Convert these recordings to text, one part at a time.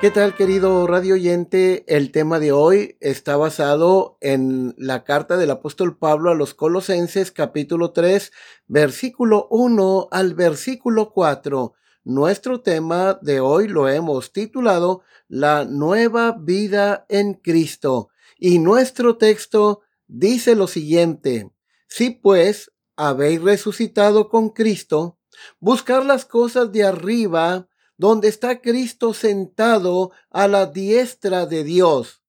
¿Qué tal querido radio oyente? El tema de hoy está basado en la carta del apóstol Pablo a los Colosenses capítulo 3 versículo 1 al versículo 4. Nuestro tema de hoy lo hemos titulado La nueva vida en Cristo y nuestro texto dice lo siguiente. Si pues habéis resucitado con Cristo, buscar las cosas de arriba, donde está Cristo sentado a la diestra de Dios.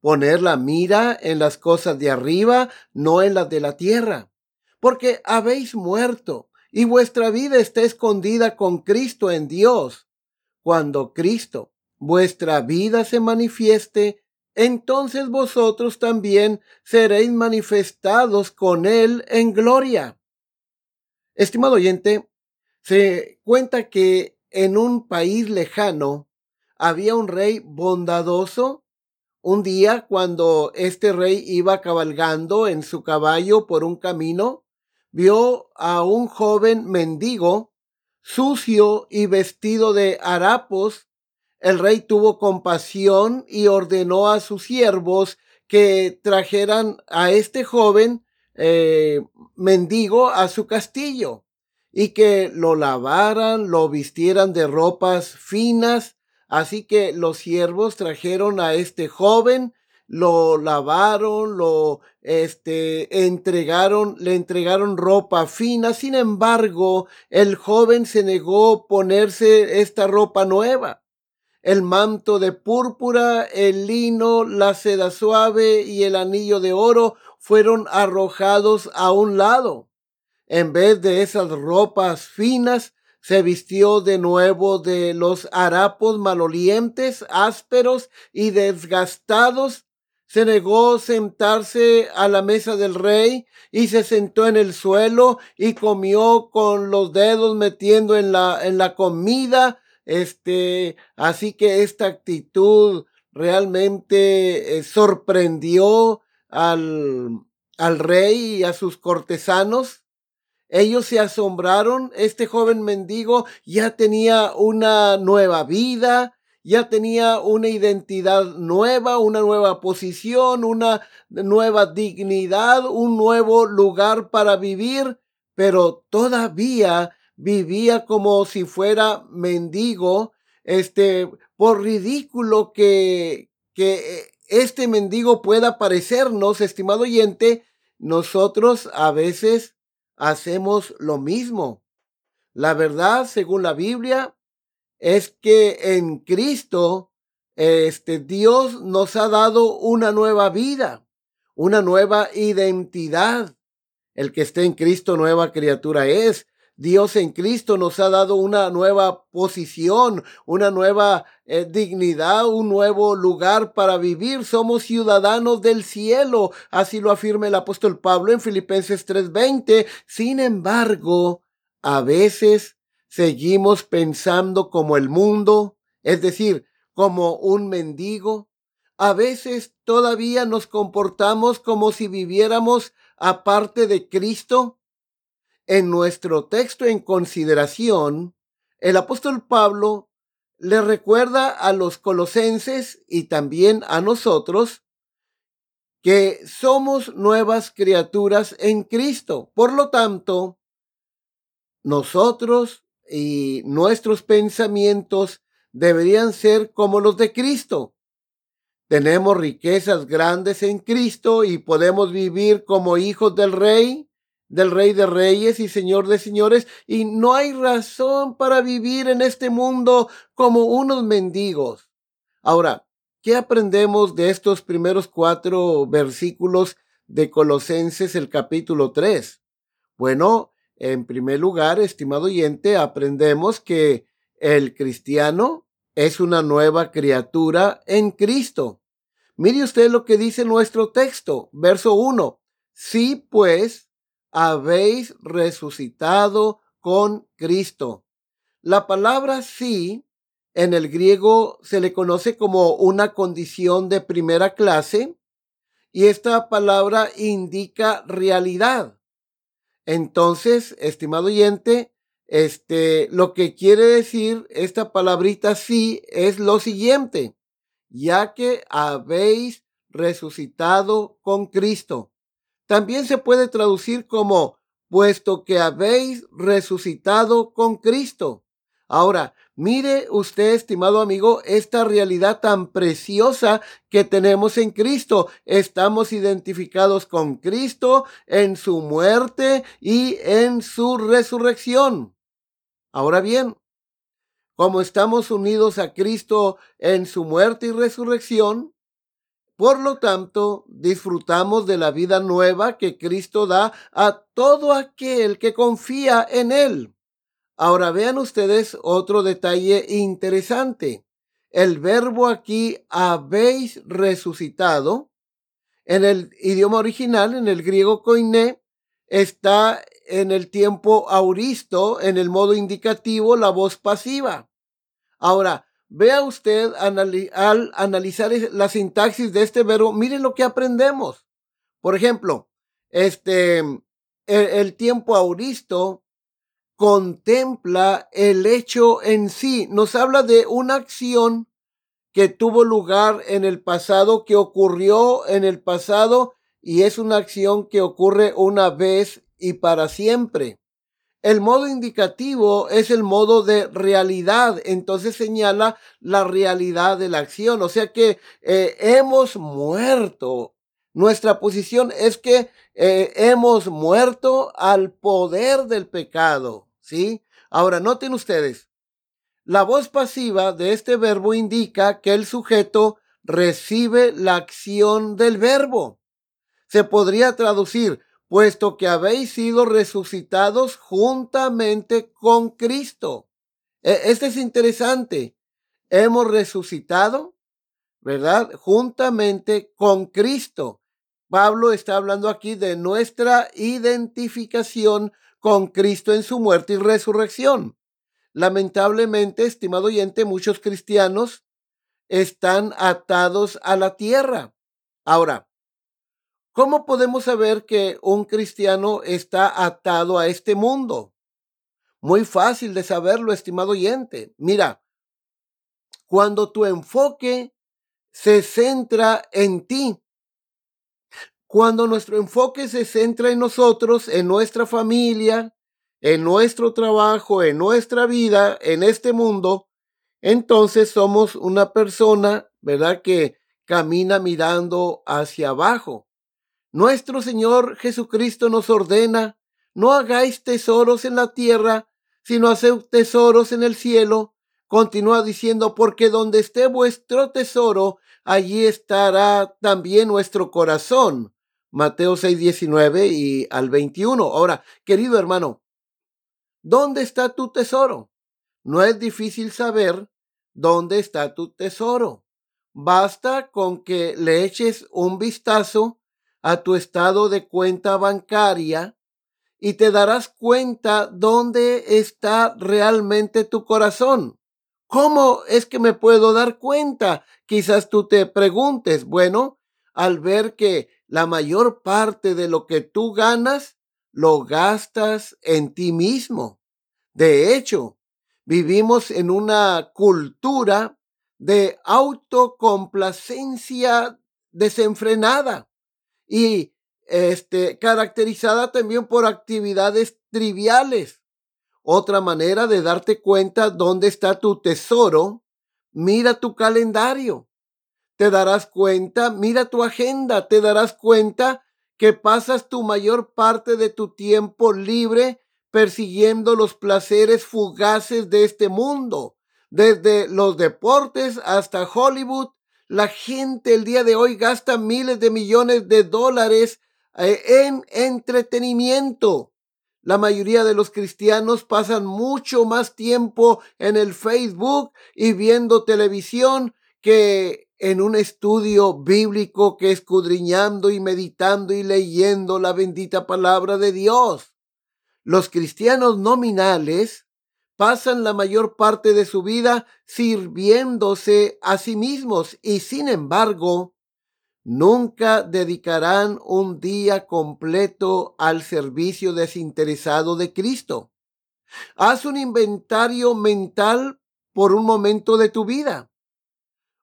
Poner la mira en las cosas de arriba, no en las de la tierra. Porque habéis muerto y vuestra vida está escondida con Cristo en Dios. Cuando Cristo, vuestra vida se manifieste, entonces vosotros también seréis manifestados con Él en gloria. Estimado oyente, se cuenta que en un país lejano había un rey bondadoso. Un día, cuando este rey iba cabalgando en su caballo por un camino, vio a un joven mendigo, sucio y vestido de harapos. El rey tuvo compasión y ordenó a sus siervos que trajeran a este joven eh, mendigo a su castillo y que lo lavaran, lo vistieran de ropas finas. Así que los siervos trajeron a este joven, lo lavaron, lo este entregaron, le entregaron ropa fina. Sin embargo, el joven se negó ponerse esta ropa nueva. El manto de púrpura, el lino, la seda suave y el anillo de oro fueron arrojados a un lado. En vez de esas ropas finas, se vistió de nuevo de los harapos malolientes, ásperos y desgastados. Se negó sentarse a la mesa del rey y se sentó en el suelo y comió con los dedos metiendo en la, en la comida. Este, así que esta actitud realmente eh, sorprendió al, al rey y a sus cortesanos. Ellos se asombraron, este joven mendigo ya tenía una nueva vida, ya tenía una identidad nueva, una nueva posición, una nueva dignidad, un nuevo lugar para vivir, pero todavía vivía como si fuera mendigo, este, por ridículo que, que este mendigo pueda parecernos, estimado oyente, nosotros a veces hacemos lo mismo. La verdad, según la Biblia, es que en Cristo, este Dios nos ha dado una nueva vida, una nueva identidad. El que esté en Cristo, nueva criatura es. Dios en Cristo nos ha dado una nueva posición, una nueva eh, dignidad, un nuevo lugar para vivir. Somos ciudadanos del cielo, así lo afirma el apóstol Pablo en Filipenses 3:20. Sin embargo, a veces seguimos pensando como el mundo, es decir, como un mendigo. A veces todavía nos comportamos como si viviéramos aparte de Cristo en nuestro texto en consideración, el apóstol Pablo le recuerda a los colosenses y también a nosotros que somos nuevas criaturas en Cristo. Por lo tanto, nosotros y nuestros pensamientos deberían ser como los de Cristo. Tenemos riquezas grandes en Cristo y podemos vivir como hijos del Rey del Rey de Reyes y Señor de Señores, y no hay razón para vivir en este mundo como unos mendigos. Ahora, ¿qué aprendemos de estos primeros cuatro versículos de Colosenses, el capítulo 3? Bueno, en primer lugar, estimado oyente, aprendemos que el cristiano es una nueva criatura en Cristo. Mire usted lo que dice nuestro texto, verso 1. Sí, pues, habéis resucitado con Cristo. La palabra sí en el griego se le conoce como una condición de primera clase y esta palabra indica realidad. Entonces, estimado oyente, este, lo que quiere decir esta palabrita sí es lo siguiente, ya que habéis resucitado con Cristo. También se puede traducir como, puesto que habéis resucitado con Cristo. Ahora, mire usted, estimado amigo, esta realidad tan preciosa que tenemos en Cristo. Estamos identificados con Cristo en su muerte y en su resurrección. Ahora bien, como estamos unidos a Cristo en su muerte y resurrección, por lo tanto, disfrutamos de la vida nueva que Cristo da a todo aquel que confía en Él. Ahora vean ustedes otro detalle interesante. El verbo aquí habéis resucitado. En el idioma original, en el griego koiné, está en el tiempo auristo, en el modo indicativo, la voz pasiva. Ahora, Vea usted al analizar la sintaxis de este verbo, mire lo que aprendemos. Por ejemplo, este, el, el tiempo auristo contempla el hecho en sí, nos habla de una acción que tuvo lugar en el pasado, que ocurrió en el pasado y es una acción que ocurre una vez y para siempre. El modo indicativo es el modo de realidad, entonces señala la realidad de la acción, o sea que eh, hemos muerto. Nuestra posición es que eh, hemos muerto al poder del pecado, ¿sí? Ahora, noten ustedes, la voz pasiva de este verbo indica que el sujeto recibe la acción del verbo. Se podría traducir, puesto que habéis sido resucitados juntamente con Cristo. E, este es interesante. Hemos resucitado, ¿verdad? Juntamente con Cristo. Pablo está hablando aquí de nuestra identificación con Cristo en su muerte y resurrección. Lamentablemente, estimado oyente, muchos cristianos están atados a la tierra. Ahora, ¿Cómo podemos saber que un cristiano está atado a este mundo? Muy fácil de saberlo, estimado oyente. Mira, cuando tu enfoque se centra en ti, cuando nuestro enfoque se centra en nosotros, en nuestra familia, en nuestro trabajo, en nuestra vida, en este mundo, entonces somos una persona, ¿verdad? Que camina mirando hacia abajo. Nuestro Señor Jesucristo nos ordena, no hagáis tesoros en la tierra, sino haced tesoros en el cielo. Continúa diciendo, porque donde esté vuestro tesoro, allí estará también nuestro corazón. Mateo 6, 19 y al 21. Ahora, querido hermano, ¿dónde está tu tesoro? No es difícil saber dónde está tu tesoro. Basta con que le eches un vistazo a tu estado de cuenta bancaria y te darás cuenta dónde está realmente tu corazón. ¿Cómo es que me puedo dar cuenta? Quizás tú te preguntes, bueno, al ver que la mayor parte de lo que tú ganas lo gastas en ti mismo. De hecho, vivimos en una cultura de autocomplacencia desenfrenada y este, caracterizada también por actividades triviales. Otra manera de darte cuenta dónde está tu tesoro, mira tu calendario. Te darás cuenta, mira tu agenda, te darás cuenta que pasas tu mayor parte de tu tiempo libre persiguiendo los placeres fugaces de este mundo. Desde los deportes hasta Hollywood, la gente el día de hoy gasta miles de millones de dólares eh, en entretenimiento. La mayoría de los cristianos pasan mucho más tiempo en el Facebook y viendo televisión que en un estudio bíblico que escudriñando y meditando y leyendo la bendita palabra de Dios. Los cristianos nominales pasan la mayor parte de su vida sirviéndose a sí mismos y sin embargo Nunca dedicarán un día completo al servicio desinteresado de Cristo. Haz un inventario mental por un momento de tu vida.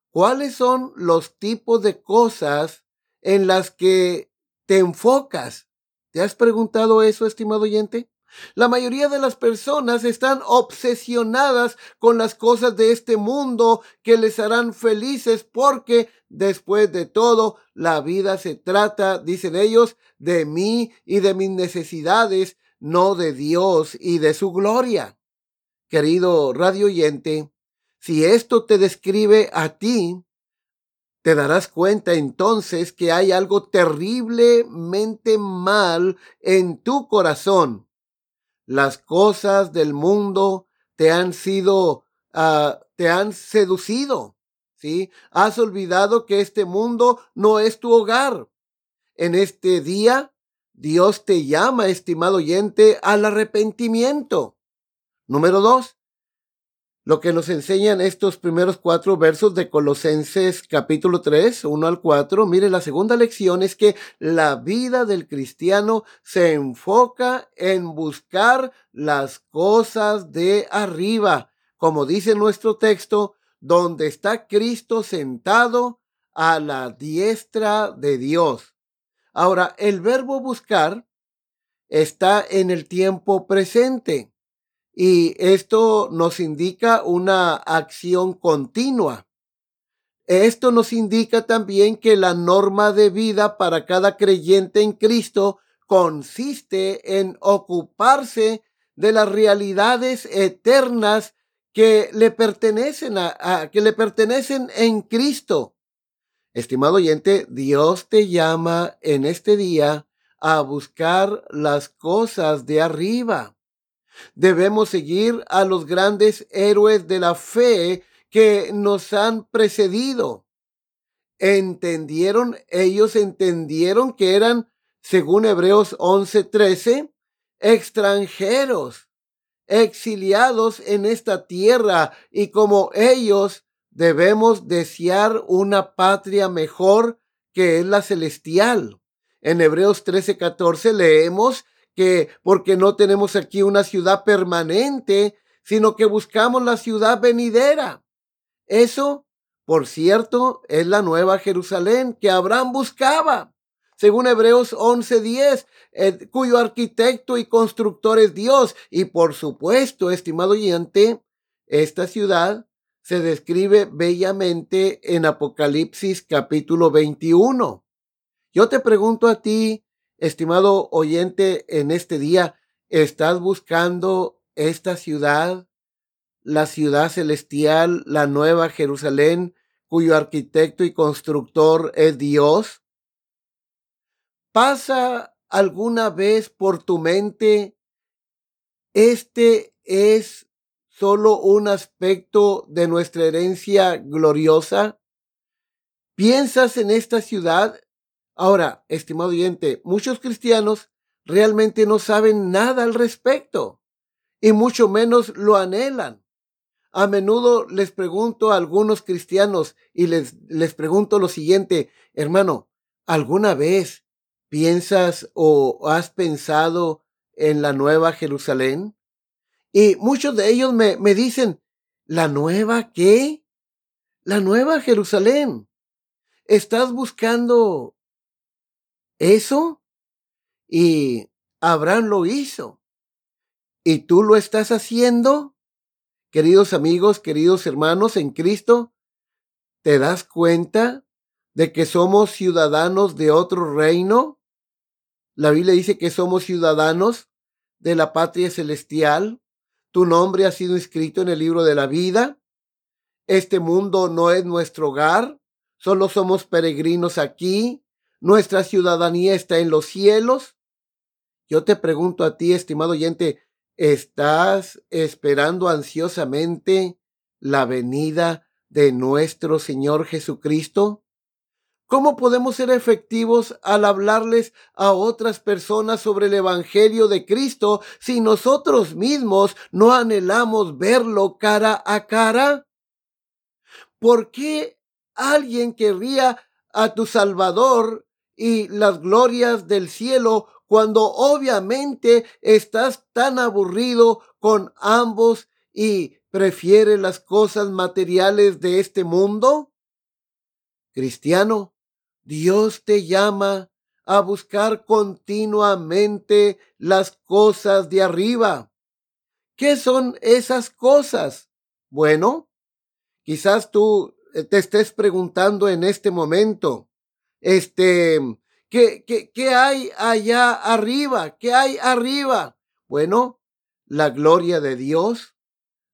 ¿Cuáles son los tipos de cosas en las que te enfocas? ¿Te has preguntado eso, estimado oyente? La mayoría de las personas están obsesionadas con las cosas de este mundo que les harán felices porque después de todo la vida se trata, dicen ellos, de mí y de mis necesidades, no de Dios y de su gloria. Querido radio oyente, si esto te describe a ti, te darás cuenta entonces que hay algo terriblemente mal en tu corazón las cosas del mundo te han sido, ah, te han seducido, ¿sí? Has olvidado que este mundo no es tu hogar. En este día, Dios te llama, estimado oyente, al arrepentimiento. Número dos, lo que nos enseñan estos primeros cuatro versos de Colosenses capítulo 3, 1 al 4. Mire, la segunda lección es que la vida del cristiano se enfoca en buscar las cosas de arriba, como dice nuestro texto, donde está Cristo sentado a la diestra de Dios. Ahora, el verbo buscar está en el tiempo presente y esto nos indica una acción continua. Esto nos indica también que la norma de vida para cada creyente en Cristo consiste en ocuparse de las realidades eternas que le pertenecen a, que le pertenecen en Cristo. Estimado oyente, Dios te llama en este día a buscar las cosas de arriba. Debemos seguir a los grandes héroes de la fe que nos han precedido. Entendieron, ellos entendieron que eran, según Hebreos 11:13, extranjeros, exiliados en esta tierra y como ellos debemos desear una patria mejor que es la celestial. En Hebreos 13:14 leemos que porque no tenemos aquí una ciudad permanente, sino que buscamos la ciudad venidera. Eso, por cierto, es la nueva Jerusalén que Abraham buscaba. Según Hebreos 11:10, eh, cuyo arquitecto y constructor es Dios. Y por supuesto, estimado oyente, esta ciudad se describe bellamente en Apocalipsis capítulo 21. Yo te pregunto a ti, Estimado oyente, en este día, ¿estás buscando esta ciudad, la ciudad celestial, la nueva Jerusalén, cuyo arquitecto y constructor es Dios? ¿Pasa alguna vez por tu mente este es solo un aspecto de nuestra herencia gloriosa? ¿Piensas en esta ciudad Ahora, estimado oyente, muchos cristianos realmente no saben nada al respecto y mucho menos lo anhelan. A menudo les pregunto a algunos cristianos y les, les pregunto lo siguiente, hermano, ¿alguna vez piensas o has pensado en la nueva Jerusalén? Y muchos de ellos me, me dicen, ¿la nueva qué? La nueva Jerusalén. ¿Estás buscando eso y Abraham lo hizo. ¿Y tú lo estás haciendo? Queridos amigos, queridos hermanos en Cristo, ¿te das cuenta de que somos ciudadanos de otro reino? La Biblia dice que somos ciudadanos de la patria celestial. Tu nombre ha sido inscrito en el libro de la vida. Este mundo no es nuestro hogar. Solo somos peregrinos aquí. Nuestra ciudadanía está en los cielos. Yo te pregunto a ti, estimado oyente, ¿estás esperando ansiosamente la venida de nuestro Señor Jesucristo? ¿Cómo podemos ser efectivos al hablarles a otras personas sobre el Evangelio de Cristo si nosotros mismos no anhelamos verlo cara a cara? ¿Por qué alguien querría a tu Salvador y las glorias del cielo cuando obviamente estás tan aburrido con ambos y prefieres las cosas materiales de este mundo? Cristiano, Dios te llama a buscar continuamente las cosas de arriba. ¿Qué son esas cosas? Bueno, quizás tú eh, te estés preguntando en este momento, este, ¿qué, qué, qué hay allá arriba? ¿Qué hay arriba? Bueno, la gloria de Dios,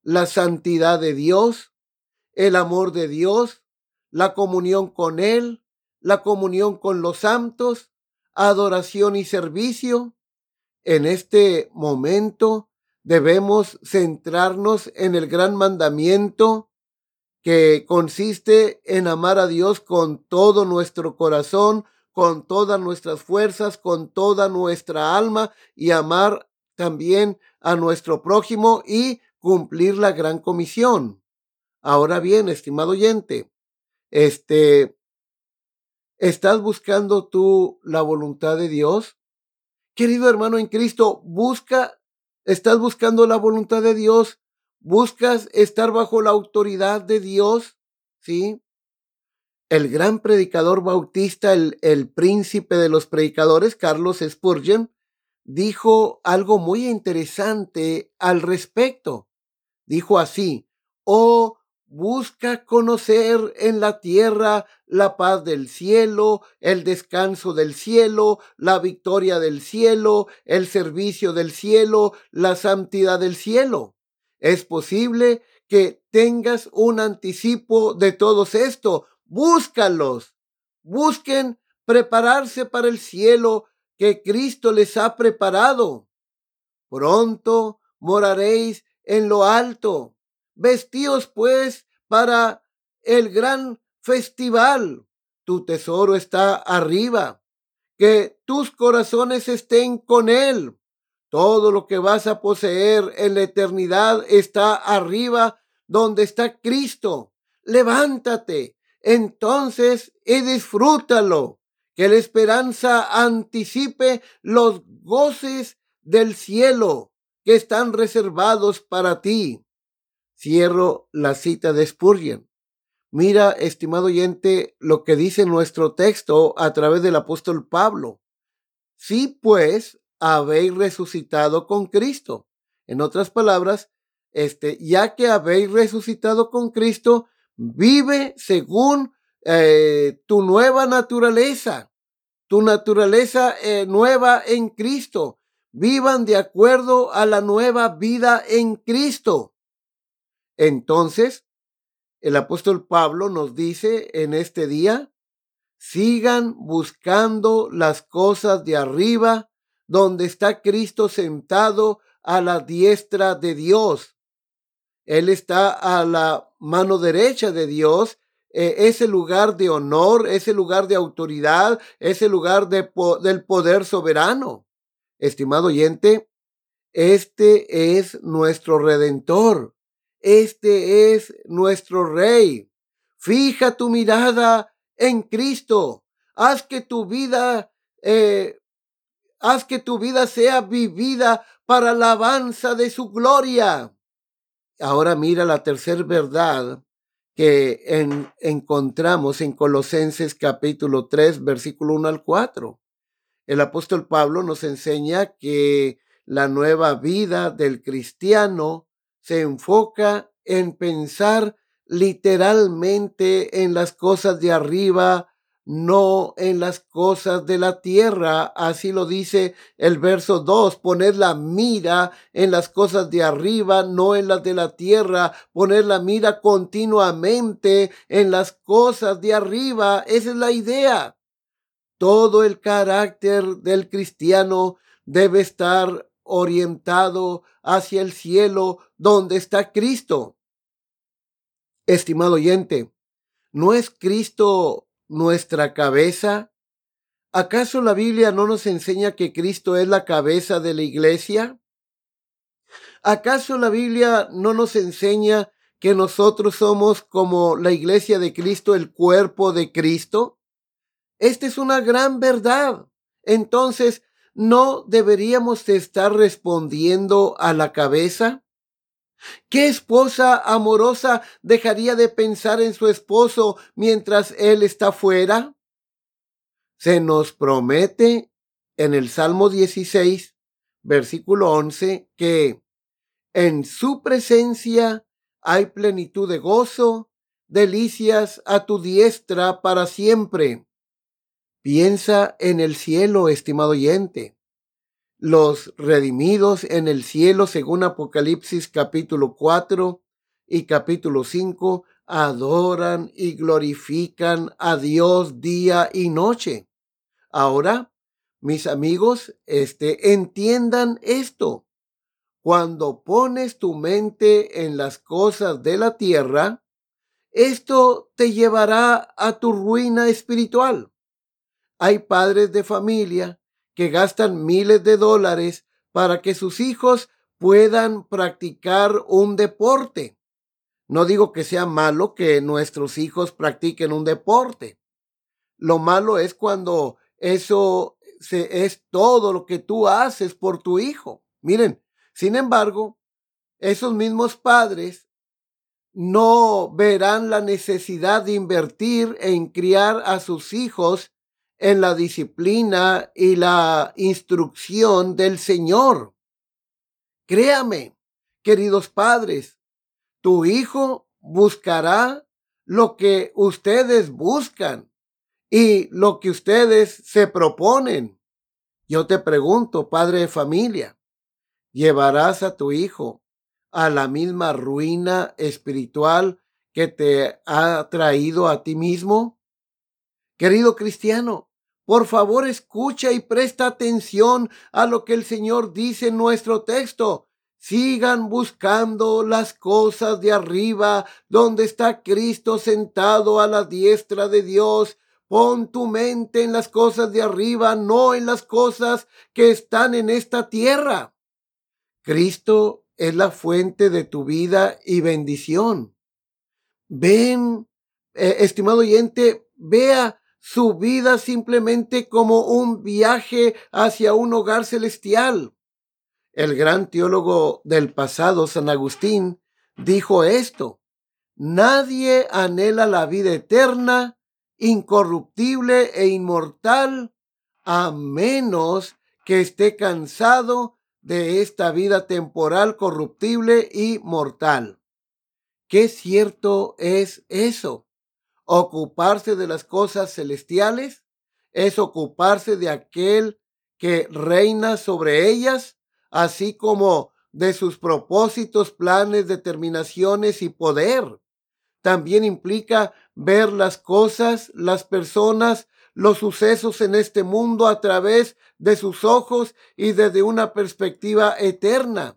la santidad de Dios, el amor de Dios, la comunión con Él, la comunión con los santos, adoración y servicio. En este momento debemos centrarnos en el gran mandamiento que consiste en amar a Dios con todo nuestro corazón, con todas nuestras fuerzas, con toda nuestra alma y amar también a nuestro prójimo y cumplir la gran comisión. Ahora bien, estimado oyente, este, ¿Estás buscando tú la voluntad de Dios? Querido hermano en Cristo, busca, estás buscando la voluntad de Dios, buscas estar bajo la autoridad de Dios, ¿sí? El gran predicador bautista, el, el príncipe de los predicadores, Carlos Spurgeon, dijo algo muy interesante al respecto. Dijo así, oh Busca conocer en la tierra la paz del cielo, el descanso del cielo, la victoria del cielo, el servicio del cielo, la santidad del cielo. Es posible que tengas un anticipo de todos esto. Búscalos. Busquen prepararse para el cielo que Cristo les ha preparado. Pronto moraréis en lo alto Vestíos pues para el gran festival. Tu tesoro está arriba. Que tus corazones estén con él. Todo lo que vas a poseer en la eternidad está arriba donde está Cristo. Levántate entonces y disfrútalo. Que la esperanza anticipe los goces del cielo que están reservados para ti. Cierro la cita de Spurgeon. Mira, estimado oyente, lo que dice nuestro texto a través del apóstol Pablo. Si pues habéis resucitado con Cristo. En otras palabras, este, ya que habéis resucitado con Cristo, vive según eh, tu nueva naturaleza, tu naturaleza eh, nueva en Cristo. Vivan de acuerdo a la nueva vida en Cristo. Entonces, el apóstol Pablo nos dice en este día, sigan buscando las cosas de arriba, donde está Cristo sentado a la diestra de Dios. Él está a la mano derecha de Dios, e, ese lugar de honor, ese lugar de autoridad, ese lugar de del poder soberano. Estimado oyente, este es nuestro redentor. Este es nuestro Rey. Fija tu mirada en Cristo. Haz que tu vida, eh, haz que tu vida sea vivida para la alabanza de su gloria. Ahora mira la tercera verdad que encontramos en Colosenses capítulo 3, versículo 1 al 4. El apóstol Pablo nos enseña que la nueva vida del cristiano se enfoca en pensar literalmente en las cosas de arriba, no en las cosas de la tierra. Así lo dice el verso 2. Poner la mira en las cosas de arriba, no en las de la tierra. Poner la mira continuamente en las cosas de arriba. Esa es la idea. Todo el carácter del cristiano debe estar orientado hacia el cielo donde está Cristo. Estimado oyente, ¿no es Cristo nuestra cabeza? ¿Acaso la Biblia no nos enseña que Cristo es la cabeza de la iglesia? ¿Acaso la Biblia no nos enseña que nosotros somos como la iglesia de Cristo, el cuerpo de Cristo? Esta es una gran verdad. Entonces, ¿no deberíamos estar respondiendo a la cabeza? ¿Qué esposa amorosa dejaría de pensar en su esposo mientras él está fuera? Se nos promete en el Salmo 16, versículo 11, que en su presencia hay plenitud de gozo, delicias a tu diestra para siempre. Piensa en el cielo, estimado oyente los redimidos en el cielo, según Apocalipsis capítulo 4 y capítulo 5, adoran y glorifican a Dios día y noche. Ahora, mis amigos, este, entiendan esto. Cuando pones tu mente en las cosas de la tierra, esto te llevará a tu ruina espiritual. Hay padres de familia que gastan miles de dólares para que sus hijos puedan practicar un deporte. No digo que sea malo que nuestros hijos practiquen un deporte. Lo malo es cuando eso se, es todo lo que tú haces por tu hijo. Miren, sin embargo, esos mismos padres no verán la necesidad de invertir en criar a sus hijos en la disciplina y la instrucción del Señor. Créame, queridos padres, tu hijo buscará lo que ustedes buscan y lo que ustedes se proponen. Yo te pregunto, padre de familia, ¿llevarás a tu hijo a la misma ruina espiritual que te ha traído a ti mismo? Querido cristiano, por favor, escucha y presta atención a lo que el Señor dice en nuestro texto. Sigan buscando las cosas de arriba, donde está Cristo sentado a la diestra de Dios. Pon tu mente en las cosas de arriba, no en las cosas que están en esta tierra. Cristo es la fuente de tu vida y bendición. Ven, eh, estimado oyente, vea su vida simplemente como un viaje hacia un hogar celestial. El gran teólogo del pasado, San Agustín, dijo esto, nadie anhela la vida eterna, incorruptible e inmortal, a menos que esté cansado de esta vida temporal, corruptible y mortal. Qué cierto es eso. Ocuparse de las cosas celestiales es ocuparse de aquel que reina sobre ellas, así como de sus propósitos, planes, determinaciones y poder. También implica ver las cosas, las personas, los sucesos en este mundo a través de sus ojos y desde una perspectiva eterna.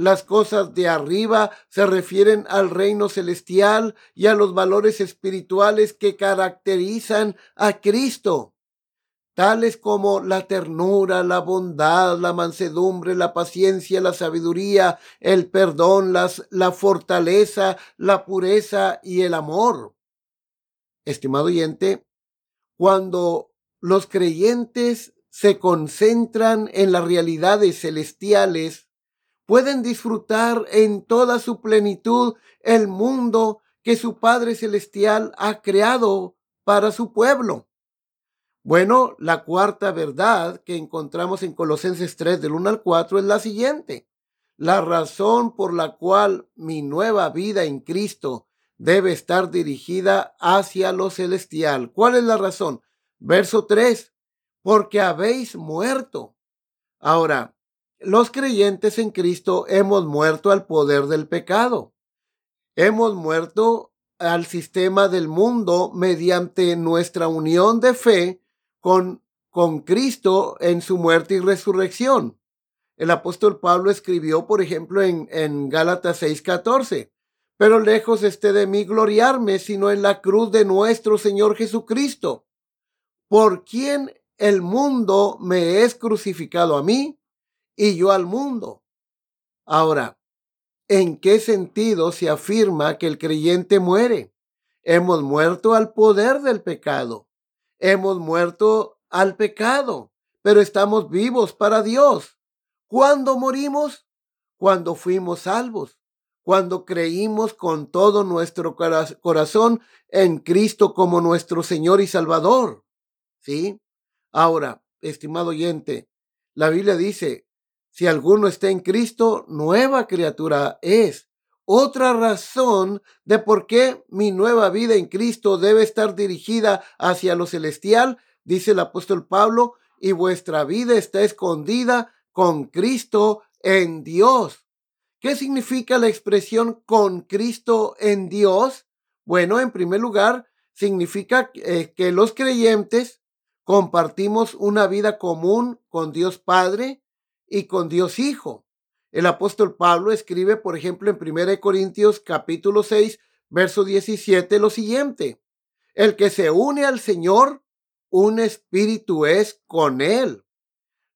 Las cosas de arriba se refieren al reino celestial y a los valores espirituales que caracterizan a Cristo, tales como la ternura, la bondad, la mansedumbre, la paciencia, la sabiduría, el perdón, las, la fortaleza, la pureza y el amor. Estimado oyente, cuando los creyentes se concentran en las realidades celestiales, pueden disfrutar en toda su plenitud el mundo que su Padre Celestial ha creado para su pueblo. Bueno, la cuarta verdad que encontramos en Colosenses 3 del 1 al 4 es la siguiente. La razón por la cual mi nueva vida en Cristo debe estar dirigida hacia lo celestial. ¿Cuál es la razón? Verso 3, porque habéis muerto. Ahora, los creyentes en Cristo hemos muerto al poder del pecado. Hemos muerto al sistema del mundo mediante nuestra unión de fe con, con Cristo en su muerte y resurrección. El apóstol Pablo escribió, por ejemplo, en, en Gálatas 6:14, pero lejos esté de mí gloriarme, sino en la cruz de nuestro Señor Jesucristo, por quien el mundo me es crucificado a mí y yo al mundo. Ahora, ¿en qué sentido se afirma que el creyente muere? Hemos muerto al poder del pecado. Hemos muerto al pecado, pero estamos vivos para Dios. ¿Cuándo morimos? Cuando fuimos salvos, cuando creímos con todo nuestro corazón en Cristo como nuestro Señor y Salvador. ¿Sí? Ahora, estimado oyente, la Biblia dice, si alguno está en Cristo, nueva criatura es. Otra razón de por qué mi nueva vida en Cristo debe estar dirigida hacia lo celestial, dice el apóstol Pablo, y vuestra vida está escondida con Cristo en Dios. ¿Qué significa la expresión con Cristo en Dios? Bueno, en primer lugar, significa eh, que los creyentes compartimos una vida común con Dios Padre, y con Dios Hijo. El apóstol Pablo escribe, por ejemplo, en 1 Corintios capítulo 6, verso 17, lo siguiente. El que se une al Señor, un espíritu es con él.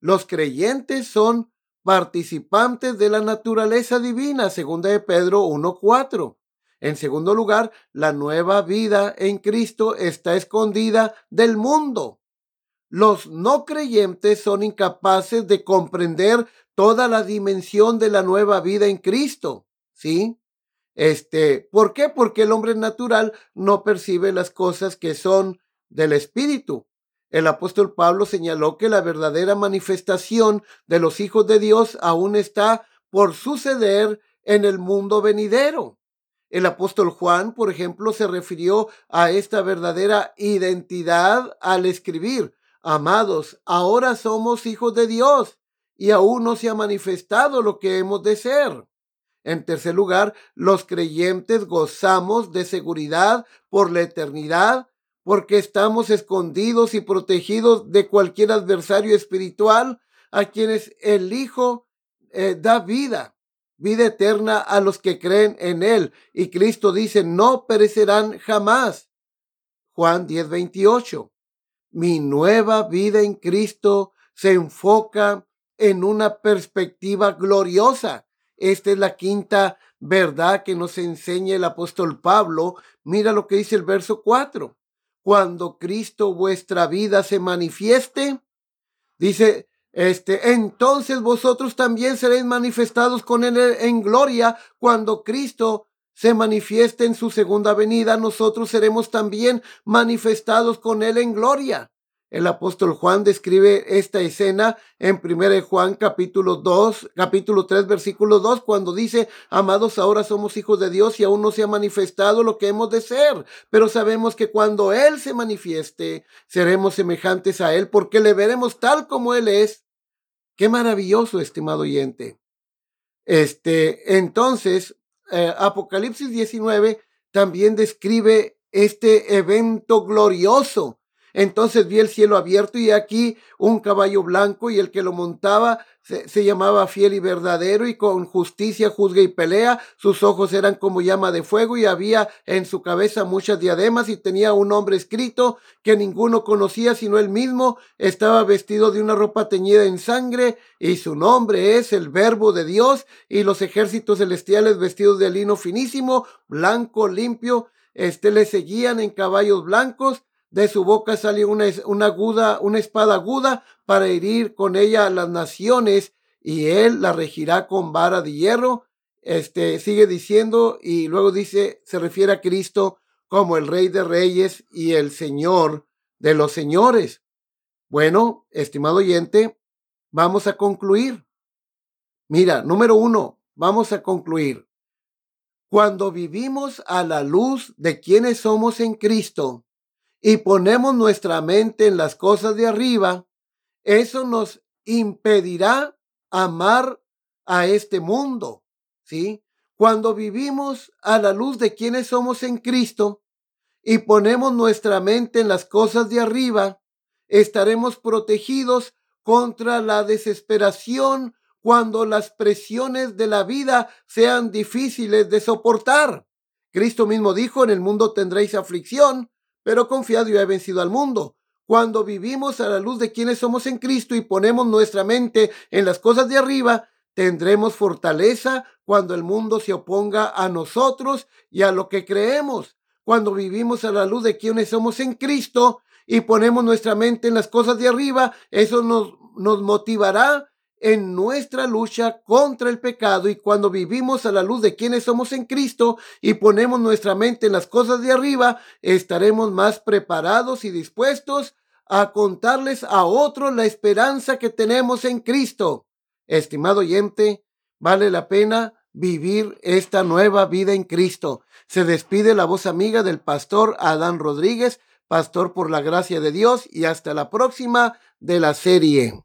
Los creyentes son participantes de la naturaleza divina, segunda de Pedro 1.4. En segundo lugar, la nueva vida en Cristo está escondida del mundo. Los no creyentes son incapaces de comprender toda la dimensión de la nueva vida en Cristo. ¿Sí? Este, ¿por qué? Porque el hombre natural no percibe las cosas que son del Espíritu. El apóstol Pablo señaló que la verdadera manifestación de los hijos de Dios aún está por suceder en el mundo venidero. El apóstol Juan, por ejemplo, se refirió a esta verdadera identidad al escribir, Amados, ahora somos hijos de Dios y aún no se ha manifestado lo que hemos de ser. En tercer lugar, los creyentes gozamos de seguridad por la eternidad porque estamos escondidos y protegidos de cualquier adversario espiritual a quienes el Hijo eh, da vida, vida eterna a los que creen en Él. Y Cristo dice, no perecerán jamás. Juan 10, 28 mi nueva vida en Cristo se enfoca en una perspectiva gloriosa. Esta es la quinta verdad que nos enseña el apóstol Pablo. Mira lo que dice el verso 4. Cuando Cristo vuestra vida se manifieste, dice, este, entonces vosotros también seréis manifestados con él en gloria cuando Cristo se manifieste en su segunda venida, nosotros seremos también manifestados con él en gloria. El apóstol Juan describe esta escena en 1 Juan capítulo 2, capítulo 3, versículo 2, cuando dice, amados, ahora somos hijos de Dios y aún no se ha manifestado lo que hemos de ser, pero sabemos que cuando Él se manifieste, seremos semejantes a Él porque le veremos tal como Él es. Qué maravilloso, estimado oyente. Este, entonces, eh, Apocalipsis 19 también describe este evento glorioso. Entonces vi el cielo abierto y aquí un caballo blanco y el que lo montaba se, llamaba fiel y verdadero y con justicia juzga y pelea. Sus ojos eran como llama de fuego y había en su cabeza muchas diademas y tenía un nombre escrito que ninguno conocía sino él mismo. Estaba vestido de una ropa teñida en sangre y su nombre es el verbo de Dios y los ejércitos celestiales vestidos de lino finísimo, blanco, limpio. Este le seguían en caballos blancos de su boca salió una, una aguda, una espada aguda para herir con ella a las naciones y él la regirá con vara de hierro. Este sigue diciendo y luego dice, se refiere a Cristo como el rey de reyes y el señor de los señores. Bueno, estimado oyente, vamos a concluir. Mira, número uno, vamos a concluir. cuando vivimos a la luz de quienes somos en Cristo y ponemos nuestra mente en las cosas de arriba, eso nos impedirá amar a este mundo, ¿sí? Cuando vivimos a la luz de quienes somos en Cristo y ponemos nuestra mente en las cosas de arriba, estaremos protegidos contra la desesperación cuando las presiones de la vida sean difíciles de soportar. Cristo mismo dijo, en el mundo tendréis aflicción, pero confiad, yo he vencido al mundo. Cuando vivimos a la luz de quienes somos en Cristo y ponemos nuestra mente en las cosas de arriba, tendremos fortaleza cuando el mundo se oponga a nosotros y a lo que creemos. Cuando vivimos a la luz de quienes somos en Cristo y ponemos nuestra mente en las cosas de arriba, eso nos, nos motivará en nuestra lucha contra el pecado y cuando vivimos a la luz de quienes somos en Cristo y ponemos nuestra mente en las cosas de arriba, estaremos más preparados y dispuestos a contarles a otros la esperanza que tenemos en Cristo. Estimado oyente, vale la pena vivir esta nueva vida en Cristo. Se despide la voz amiga del pastor Adán Rodríguez, pastor por la gracia de Dios, y hasta la próxima de la serie.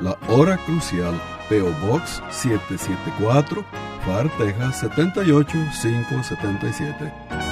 la hora crucial, PO Box 774, FAR, Texas 78577.